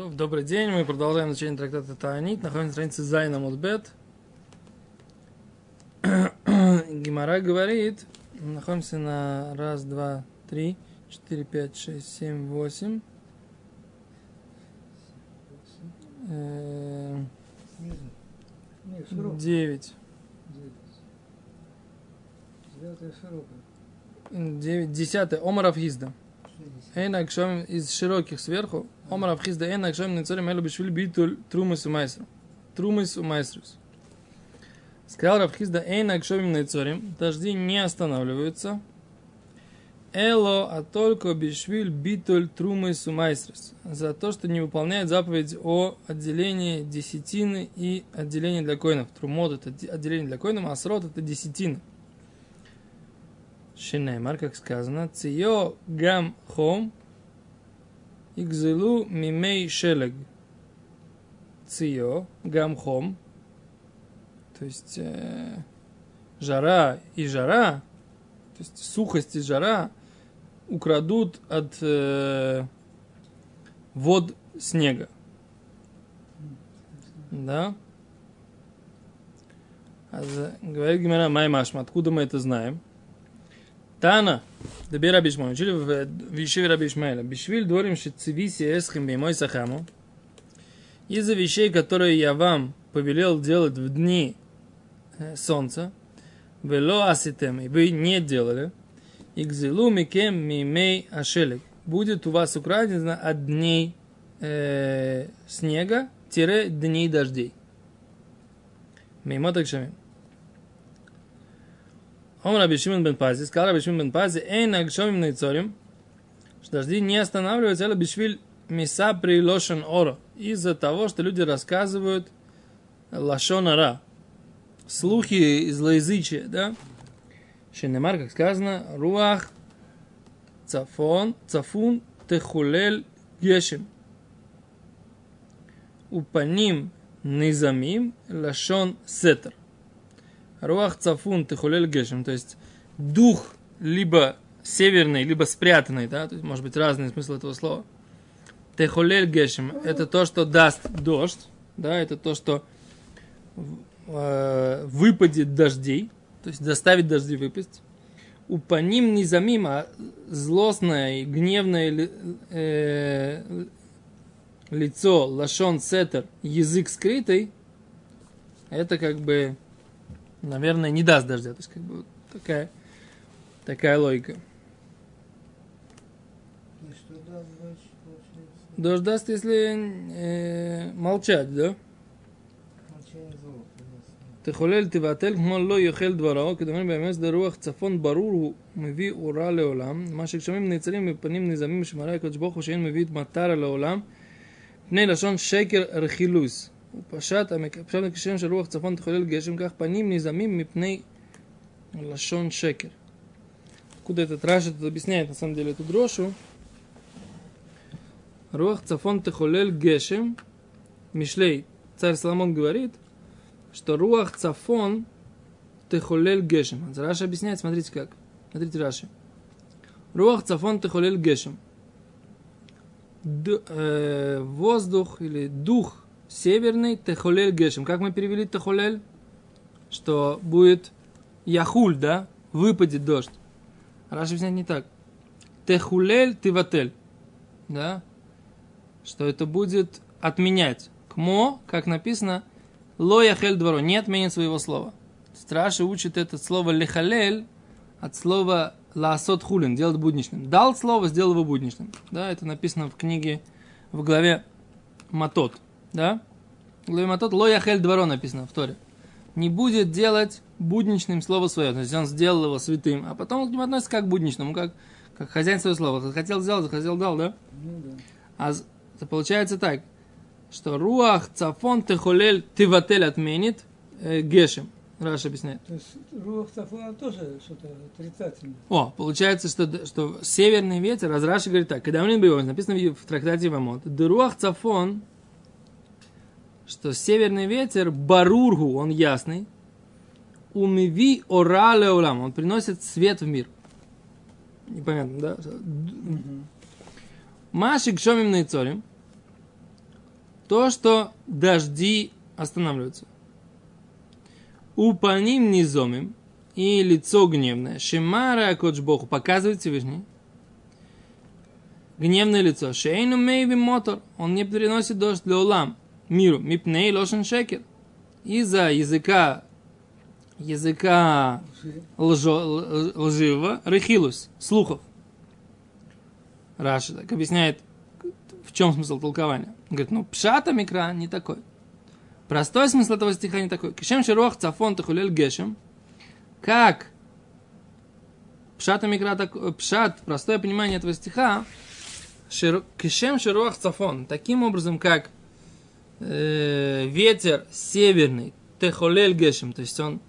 То, добрый день, мы продолжаем изучение трактата Таанит, находимся на странице Зайна Мудбет. Гимара говорит, находимся на раз, два, три, четыре, пять, шесть, семь, восемь. Э. Девять. Девятая широкая. Девять. Десятое. Омаров Хизда. Шестьдесят. Эйн акшом из широких сверху. Омаров Хизда. Эйн акшом нецорим элю бишвиль битуль трумыс у майсру. Трумыс у майсрус. Сказал Равхизда, Эйн акшом нецорим. Дожди не останавливаются. Эло, а только бишвиль битуль трумыс у майсрус. За то, что не выполняет заповедь о отделении десятины и отделении для коинов. Трумот это де- отделение для коинов, а срот это десятина. Шинеймар, как сказано, цио гам хом игзелу мимей шелег. Цио гам хом, то есть э, жара и жара, то есть сухость и жара украдут от э, вод снега. Да? А за- говорит Гимара Маймашма, откуда мы это знаем? Тана, Дабир Раби Шмуэль, учили в Ешиве Раби Ишмаэля. Бишвиль дворим шицивиси эсхем беймой сахаму. Из-за вещей, которые я вам повелел делать в дни э, солнца, вело аситем, и вы не делали, игзилу микем мимей ашелек. Будет у вас украдено от дней э, снега, тире дней дождей. Мимо так шамим. Он Раби Шимон бен Пази, сказал Раби бен Пази, эй нагшомим нейцорим, что дожди не останавливаются, это бишвиль миса при лошен оро, из-за того, что люди рассказывают лашонара, слухи злоязычия, да? Шенемар, как сказано, руах цафон, цафун техулель гешем. Упаним низамим лашон сетер. Руах цафун техулель гешем, то есть дух либо северный, либо спрятанный, да, то есть может быть разный смысл этого слова. Техулель гешем – это то, что даст дождь, да, это то, что э, выпадет дождей, то есть заставит дожди выпасть. У по ним а злостное и гневное э, лицо, лашон сетер, язык скрытый, это как бы, наверное, не даст дождя. То есть как бы вот такая, такая логика. И что да, значит, получается, Дождь даст, если э, молчать, да? молчание золота. תחולל תבטל כמו לא יאכל דברו, כדומה באמת שדה רוח צפון ברור הוא מביא אורה לעולם, מה שגשמים נעצרים מפנים נזמים שמראה הקדוש ברוך הוא שאין מביא את מטרה לעולם, פני לשון שקר רכילוס. ופשט המק- פשט הקשרים של רוח צפון תחולל גשם, כך פנים נזמים מפני לשון שקר. Откуда этот Раши тут объясняет на самом деле эту дрошу? Руах цафон техолель гешем, Мишлей, царь Соломон говорит, что руах цафон техолель гешем. А Раши объясняет, смотрите как. Смотрите Раши. Руах цафон техолель гешем. Д- э, воздух или дух северный техолель гешем. Как мы перевели техолель? Что будет яхуль, да? Выпадет дождь. Раши объясняет не так. Техулель тиватель. Да? Что это будет отменять. Кмо, как написано, Ло яхель дворо, не отменит своего слова. Страши учит это слово лехалель от слова лаасот хулин, делать будничным. Дал слово, сделал его будничным. Да, это написано в книге в главе Матот. Да? В главе Матот ло яхель дворо написано в Торе. Не будет делать будничным слово свое. То есть он сделал его святым, а потом он к нему относится как к будничному, как, как хозяин свое слово. Захотел сделать, захотел дал, да? Ну да. А это получается так, что רוח צפון תחולל תבטל отменит э, גשם. Раши объясняет. То есть רוח צפונה тоже что-то отрицательное. О, получается, что, что северный ветер, раз Раши говорит так, когда мы бьем, написано в трактате Йевамот, רוח צפון, что северный ветер, ברור הוא, он ясный, ומביא אורה לעולם, он приносит свет в мир. Непонятно, да? Машик шомим на То, что дожди останавливаются. Упаним низомим и лицо гневное. Шимара Богу показывает Всевышний. Гневное лицо. Шейну мейви мотор. Он не приносит дождь для улам. Миру. Мипней лошен шекер. Из-за языка языка лжо, лживого, рехилус, слухов. Раша так объясняет, в чем смысл толкования. Он говорит, ну, пшата микра не такой. Простой смысл этого стиха не такой. Кишем шируах цафон тахулель гешем. Как пшата микра так, пшат, простое понимание этого стиха, шир- кишем шируах цафон. Таким образом, как э, ветер северный, техолель гешем, то есть он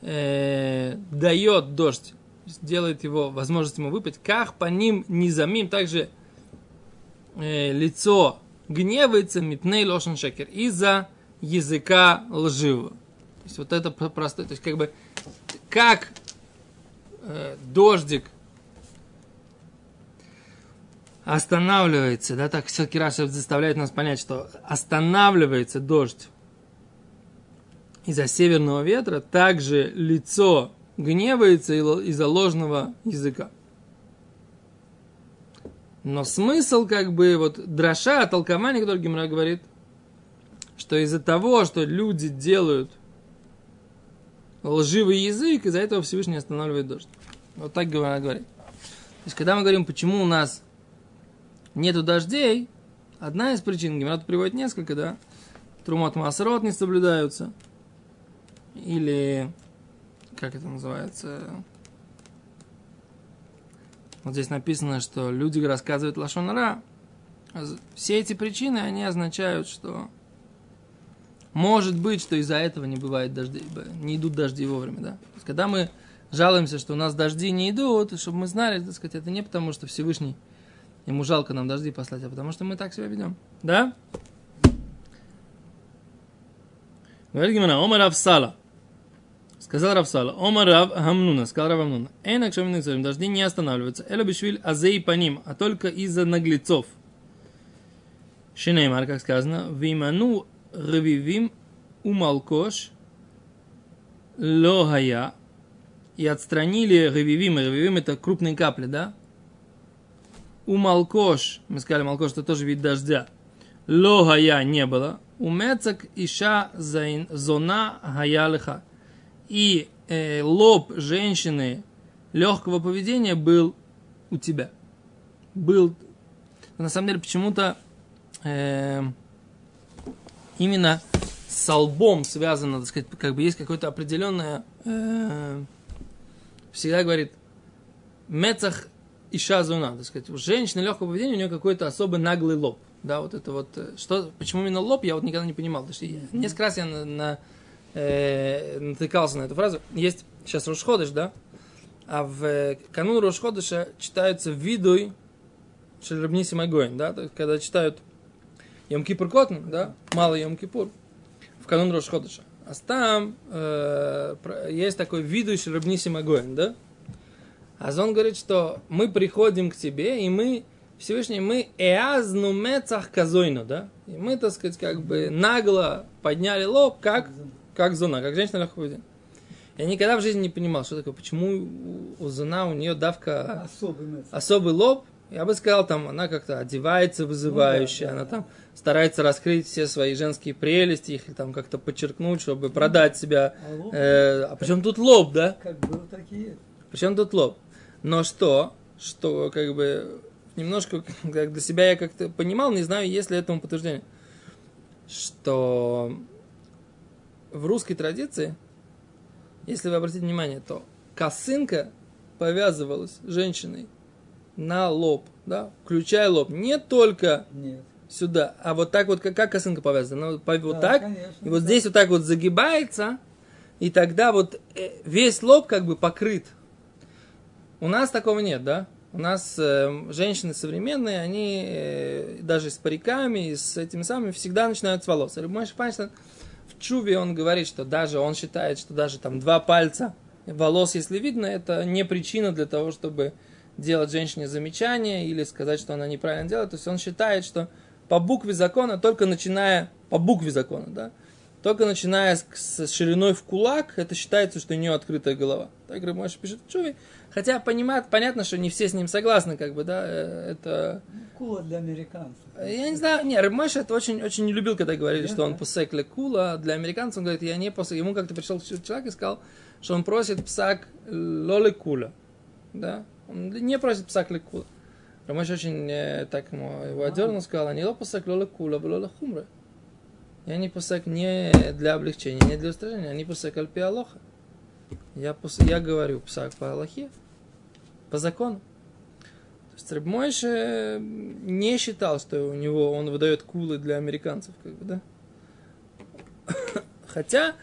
э, дает дождь, делает его, возможность ему выпить, как по ним низамим, также э, лицо гневается, мипней лошен шекер, из-за языка лживого. То есть вот это про- простое, то есть как бы, как э, дождик останавливается, да, так все-таки Раша заставляет нас понять, что останавливается дождь из-за северного ветра, также лицо гневается из-за ложного языка. Но смысл, как бы, вот дроша, толкование, которое Гимра говорит, что из-за того, что люди делают лживый язык, из-за этого Всевышний останавливает дождь. Вот так Гимра говорит. То есть, когда мы говорим, почему у нас нету дождей, одна из причин, Гимра тут приводит несколько, да, Трумот Масрот не соблюдаются, или, как это называется, вот здесь написано, что люди рассказывают лошонара. Все эти причины, они означают, что может быть, что из-за этого не бывает дождей, не идут дожди вовремя, да. То есть, когда мы жалуемся, что у нас дожди не идут, чтобы мы знали, так сказать, это не потому, что Всевышний ему жалко нам дожди послать, а потому что мы так себя ведем. Да? Говорит Гимана, Омар Равсала. Сказал Равсала, Омар Рав Хамнуна, сказал Рав Хамнуна, Эйна кшамин дожди не останавливаются, Эла бишвиль азей по ним, а только из-за наглецов. Шинеймар, как сказано, Виману ревивим умалкош лохая, и отстранили רביבים, רביבים это крупные капли, да? ומלקוש, мы сказали, מלקוש это тоже вид дождя, לא היה не было, ומצח אישה ז- זונה היה לך. И э, лоб женщины легкого поведения был у тебя. Был. На самом деле, почему-то э, именно с лбом связано, так сказать, как бы есть какое-то определенное, э, всегда говорит, мецах и шазуна, так сказать, у женщины легкого поведения у нее какой-то особый наглый лоб. Да, вот это вот, э, что, почему именно лоб, я вот никогда не понимал. Потому что я- несколько раз я на, на, э, натыкался на эту фразу. Есть сейчас Рошходыш, да, а в э, канун Рошходыша читаются видуй Шельрабниси Магоин, да, то есть, когда читают Йом Кипур Котн, да, мало Йом Кипур, в канун Рошходыша. А там э, есть такой видуй Шельрабниси Магоин, да, а он говорит, что мы приходим к тебе, и мы, Всевышний, мы эазну мецах казойну, да? И мы, так сказать, как бы нагло подняли лоб, как, как зона, как женщина поведения. Я никогда в жизни не понимал, что такое, почему у, зона, у нее давка Особый мец. особый лоб. Я бы сказал, там она как-то одевается вызывающе, Ну да, да, она там старается раскрыть все свои женские прелести, их там как-то подчеркнуть, чтобы продать себя. А лоб, Э, а причем тут лоб, да? как был, так и есть. Причем тут лоб. Но что? Что как бы немножко как для себя я как-то понимал, не знаю, есть ли этому подтверждение. Что в русской традиции, если вы обратите внимание, то косынка повязывалась женщиной на лоб, да, включая лоб, не только Нет. сюда, а вот так вот, как, как косынка повязана, она вот, по- вот Да, так, конечно, и вот да. здесь вот так вот загибается, и тогда вот э, весь лоб как бы покрыт. У нас такого нет, да? У нас э, женщины современные, они э, даже с париками, и с этими самыми всегда начинают с волос. Рабмойши Файнштейн в Чуве он говорит, что даже он считает, что даже там два пальца волос, если видно, это не причина для того, чтобы делать женщине замечание или сказать, что она неправильно делает. То есть он считает, что по букве закона, только начиная, по букве закона, да, только начиная с, шириной в кулак, это считается, что у нее открытая голова. Так Рабмойша пишет в Чуве. Хотя понимает, понятно, что не все с ним согласны, как бы, да, э, это... Кула для американцев. Я не знаю, не, Рабмойша это очень, очень не любил, когда говорили, что он пусек для кула, для американцев он говорит, я не пусек. Ему как-то пришел человек и сказал, что он просит псак лоле кула, да, он не просит псак ле кула. Рабмойша очень э, так ему его одернул, сказал, а не ло пусек лоле кула, лоле хумра. Я не пусек не для облегчения, не для устражения, а не пусек альпи алоха. Я, пус... я говорю псак по Аллахе, по закону. То есть Раб Мойше не считал, что у него он выдает кулы для американцев, как бы, да? Хотя,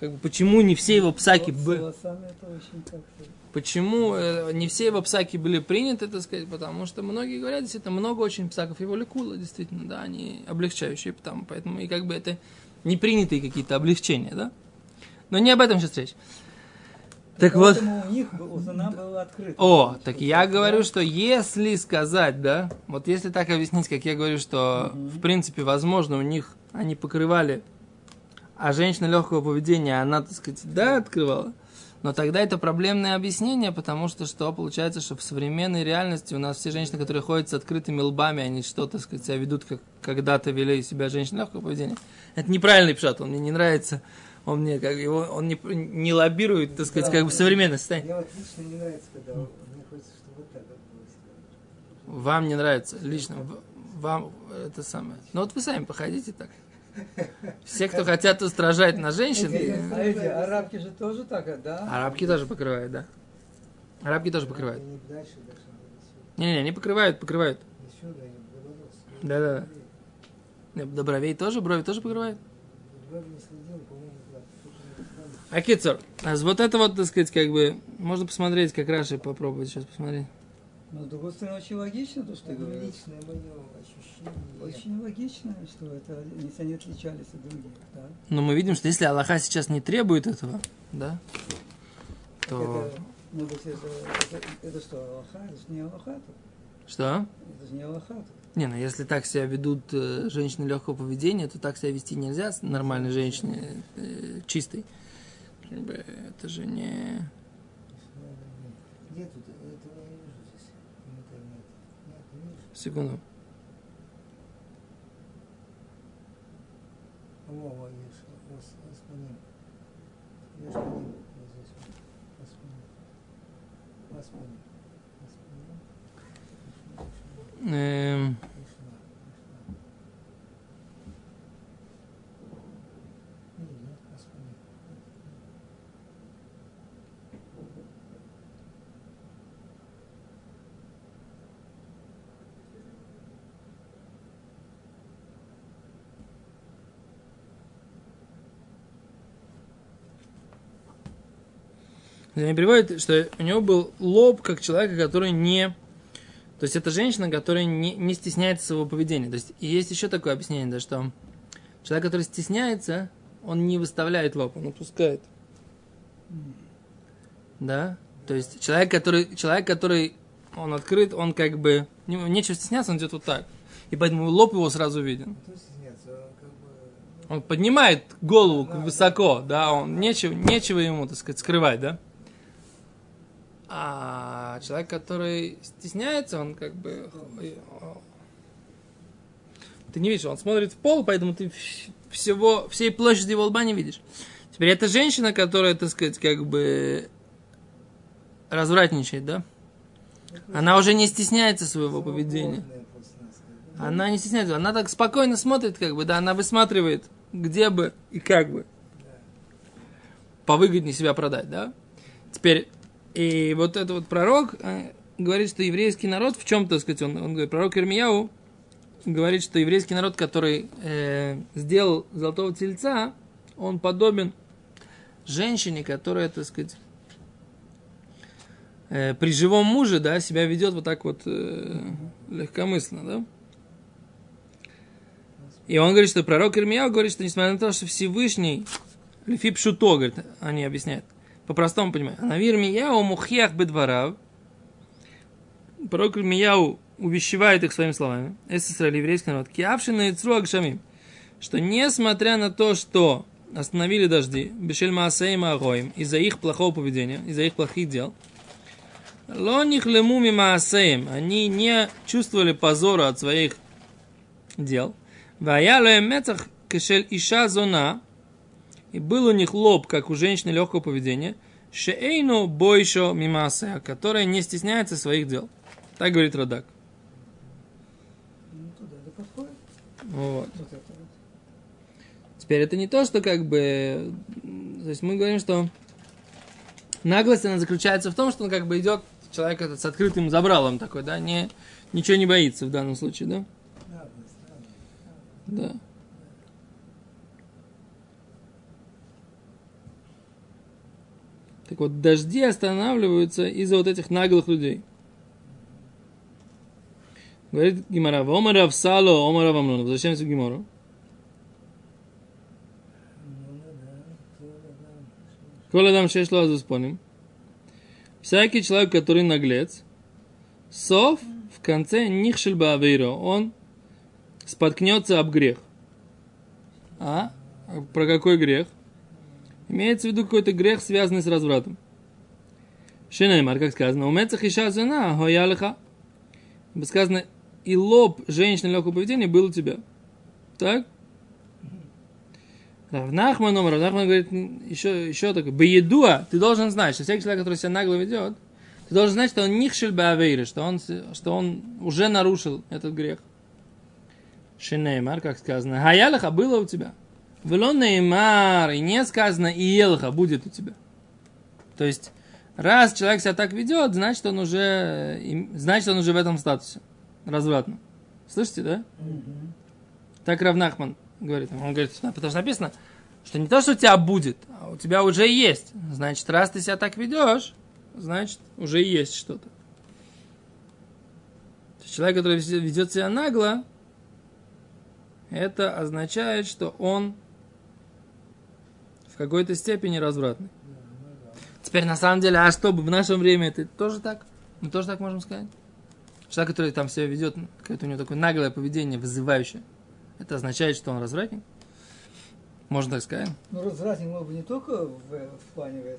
как бы, почему не все его псаки с волосами это очень как-то... почему э, не все его псаки были приняты, так сказать, потому что многие говорят, действительно, много очень псаков его лекула, действительно, да, они облегчающие, потому, поэтому и как бы это не принятые какие-то облегчения, да? Но не об этом сейчас речь. Так вот, у них был- у Зана было открыто. о, так я говорю, что если сказать, да, вот если так объяснить, как я говорю, что в принципе, возможно, у них они покрывали, а женщина легкого поведения, она, так сказать, да, открывала, но тогда это проблемное объяснение, потому что что получается, что в современной реальности у нас все женщины, которые ходят с открытыми лбами, они что, так сказать, себя ведут, как когда-то вели себя женщины легкого поведения. Это неправильный пшат, он мне не нравится, он мне как его, он не, не лоббирует, так сказать, Да. как бы современное состояние. Мне вот лично не нравится, когда мне хочется, чтобы вот так вот. Вам не нравится лично, вам это самое. Ну вот вы сами походите так. Все, кто хотят устражать на женщин, арабки же тоже так, а, да? арабки тоже покрывают, да. Арабки тоже покрывают. Не-не, они покрывают, покрывают. Да-да. Не, До бровей тоже, брови тоже покрывают. А кицур, а вот это вот, так сказать, как бы, можно посмотреть, как Раши попробовать сейчас посмотреть. Но с другой стороны, очень логично то, что ты Это говоришь. личное мое ощущение. Очень логично, что это, если они отличались от других, да? Но мы видим, что если Аллаха сейчас не требует этого, да, то... Это, ну, то есть это, это, это что, Аллаха? Это же не Аллаха тут. Что? Это же не Аллаха тут. Не, ну если так себя ведут э, женщины легкого поведения, то так себя вести нельзя с нормальной женщине, э, чистой. Как бы это же не... Где тут? Этого я не вижу здесь. В интернете. Нет, не вижу. Секунду. Во, во, есть. Ос- Аспанин. Есть по ним. Вот здесь вот. Аспанин. Аспанин. Аспанин. Эм, Пришла, пришла. Видно, Аспанин. Они приводят, что у него был лоб, как человека, который не... То есть это женщина, которая не, не стесняется своего поведения. То есть и есть еще такое объяснение, да, что человек, который стесняется, он не выставляет лоб, он опускает. Да? То есть человек, который, человек, который он открыт, он как бы... не- Нечего стесняться, он идет вот так. И поэтому лоб его сразу виден. Как бы... Он поднимает голову высоко, да, он нечего, нечего ему, так сказать, скрывать, да. А человек, который стесняется, он как бы... Ты не видишь, он смотрит в пол, поэтому ты вс- всего, всей площади его лба не видишь. Теперь это женщина, которая, так сказать, как бы развратничает, да? Она уже не стесняется своего поведения. Она не стесняется, она так спокойно смотрит, как бы, да, она высматривает, где бы и как бы повыгоднее себя продать, да. Теперь, и вот этот вот пророк э, говорит, что еврейский народ в чем, так сказать, он, он говорит, пророк Ирмияу говорит, что еврейский народ, который э, сделал золотого тельца, он подобен женщине, которая, так сказать, э, при живом муже, да, себя ведет вот так вот э, легкомысленно, да. И он говорит, что пророк Ирмияу говорит, что несмотря на то, что Всевышний, Лефип Шуто, говорит, они объясняют, по-простому понимаю, Навир Мияу мухьях бедварав, пророк Ирмияу увещевает их своими словами. Эсэсраль, еврейский народ. Киавшина и Агшамим. Что несмотря на то, что остановили дожди, Бешель Маасейма Агоим, из-за их плохого поведения, из-за их плохих дел, Лоних лемуми Маасеем, они не чувствовали позора от своих дел. Вая мецах кешель иша зона, и был у них лоб, как у женщины легкого поведения, шеэйну бойшо мимасея, которая не стесняется своих дел. Так говорит Радак. Ну. Вот. Вот это. Теперь это не то, что как бы... То есть мы говорим, что наглость, она заключается в том, что он как бы идет человек этот с открытым забралом такой, да, не, ничего не боится в данном случае, да? Да. Так вот, дожди останавливаются из-за вот этих наглых людей. Говорит Гимара, Омара в Сало, Омара в Амнон. Возвращаемся к. Коля дам шешло азуспоним. Всякий человек, который наглец, сов в конце нихшель баавейро, он споткнется об грех. А? Про какой грех? Имеется в виду какой-то грех, связанный с развратом. Шинаймар, как сказано, у мецах иша зена, хоялиха. Сказано, и лоб женщины легкого поведения был у тебя. Так? Равнахман, Равнахман говорит еще, еще такое. Беедуа, ты должен знать, что всякий человек, который себя нагло ведет, ты должен знать, что он нихшель баавейры, что он, что он уже нарушил этот грех. Шинеймар, как сказано, хаялаха было у тебя. Велон неймар, и не сказано, и елха будет у тебя. То есть, раз человек себя так ведет, значит, он уже, им- значит, он уже в этом статусе. Развратно. Слышите, да? Мгм. Так Равнахман говорит. Он говорит, «Да, потому что написано, что не то, что у тебя будет, а у тебя уже есть. Значит, раз ты себя так ведешь, значит, уже есть что-то. Человек, который ведет себя нагло, это означает, что он в какой-то степени развратный. Теперь, на самом деле, а что, в нашем время это тоже так? Мы тоже так можем сказать? Человек, который там себя ведет, какое-то у него такое наглое поведение, вызывающее, это означает, что он развратник? Можно так сказать? Ну, развратник мог бы не только в, в плане.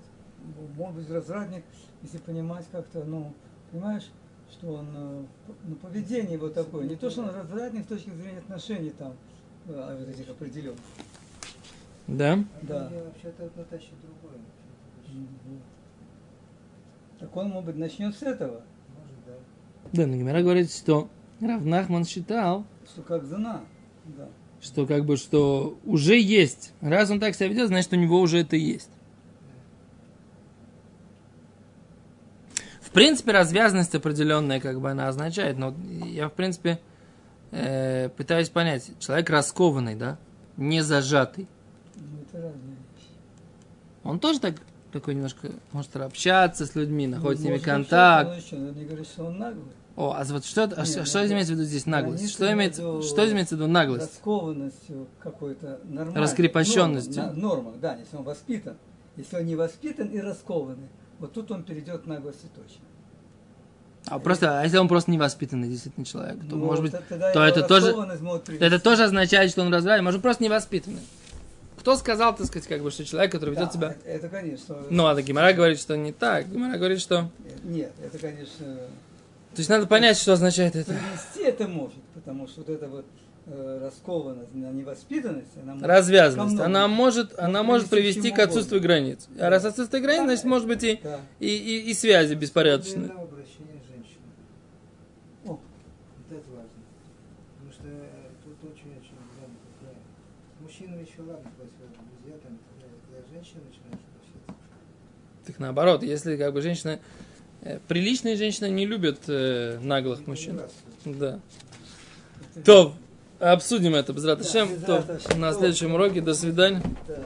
Мог быть развратник, если понимать как-то, ну, понимаешь, что он, э, ну, поведение вот такое. Не то, что он развратник с точки зрения отношений там, э, вот этих определенных. Да? Да. Вообще-то Наташа другое. Так он, может быть, начнет с этого, Может, да. Да, но Гимера говорит, что Равнахман считал, что как жена. Да. что как бы, что уже есть. Раз он так себя ведет, значит, у него уже это есть. В принципе, развязанность определенная, как бы она означает, но я, в принципе, э, пытаюсь понять, человек раскованный, да, не зажатый, Ну, это разные вещи. Он тоже так, такой немножко может общаться с людьми, находит с ними контакт. еще не говорит, что он наглый. О, а вот что, а Не, что, ну, что имеется в виду здесь наглость? Что имеется, что имеется в виду наглость? Раскованностью какой-то нормальной. Раскрепощенностью. Норма, норма, да, если он воспитан. Если он не воспитан и раскованный, вот тут он перейдет к наглости точно. А просто, а если он просто невоспитанный действительно человек, то Ну, может быть, то это тоже, это тоже означает, что он развратный, может просто невоспитанный. Кто сказал, так сказать, как бы, что человек, который ведет Да, себя... Это, это, конечно. Ну, а Гимара говорит, что не так. Гимара говорит, что... Нет, это, конечно, То есть надо понять, что означает это. привести это может, потому что вот эта вот э, раскованность, невоспитанность, она может Развязанность. Она может, она может привести к отсутствию угодно. границ. А раз отсутствие границ, значит, может быть и, Да. и, и, и связи беспорядочные. Особенно обращение женщины. О. Вот это важно. Потому что э, тут очень-очень важно такое. Мужчинам еще ладно, друзья там, когда, женщина начинает обращаться. Так наоборот, если как бы женщина... э, Приличные женщины не любят э, наглых мужчин. Да. То, обсудим это без Раташем. без То, Рат Ашем. на следующем уроке. До свидания. Да.